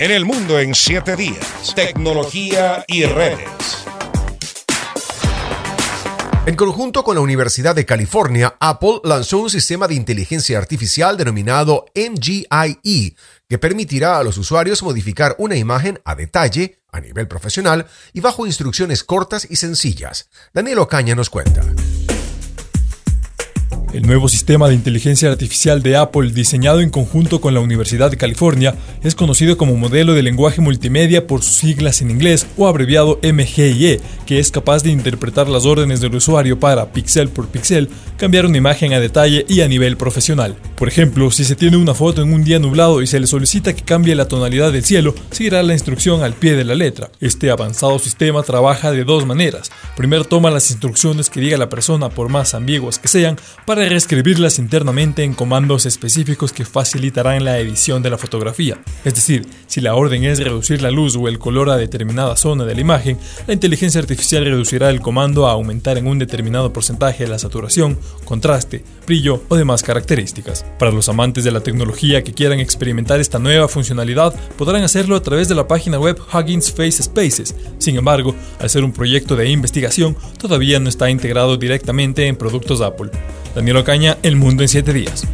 En el mundo en 7 días. Tecnología y redes. En conjunto con la Universidad de California, Apple lanzó un sistema de inteligencia artificial denominado MGIE, que permitirá a los usuarios modificar una imagen a detalle, a nivel profesional y bajo instrucciones cortas y sencillas. Daniel Ocaña nos cuenta. El nuevo sistema de inteligencia artificial de Apple, diseñado en conjunto con la Universidad de California, es conocido como modelo de lenguaje multimedia por sus siglas en inglés o abreviado MGIE, que es capaz de interpretar las órdenes del usuario para, píxel por píxel, cambiar una imagen a detalle y a nivel profesional. Por ejemplo, si se tiene una foto en un día nublado y se le solicita que cambie la tonalidad del cielo, seguirá la instrucción al pie de la letra. Este avanzado sistema trabaja de dos maneras. Primero toma las instrucciones que diga la persona, por más ambiguas que sean, para reescribirlas internamente en comandos específicos que facilitarán la edición de la fotografía. Es decir, si la orden es reducir la luz o el color a determinada zona de la imagen, la inteligencia artificial reducirá el comando a aumentar en un determinado porcentaje la saturación, contraste, brillo o demás características. Para los amantes de la tecnología que quieran experimentar esta nueva funcionalidad, podrán hacerlo a través de la página web Huggins Face Spaces. Sin embargo, al ser un proyecto de investigación, todavía no está integrado directamente en productos Apple. Daniel Ocaña, El Mundo en 7 Días.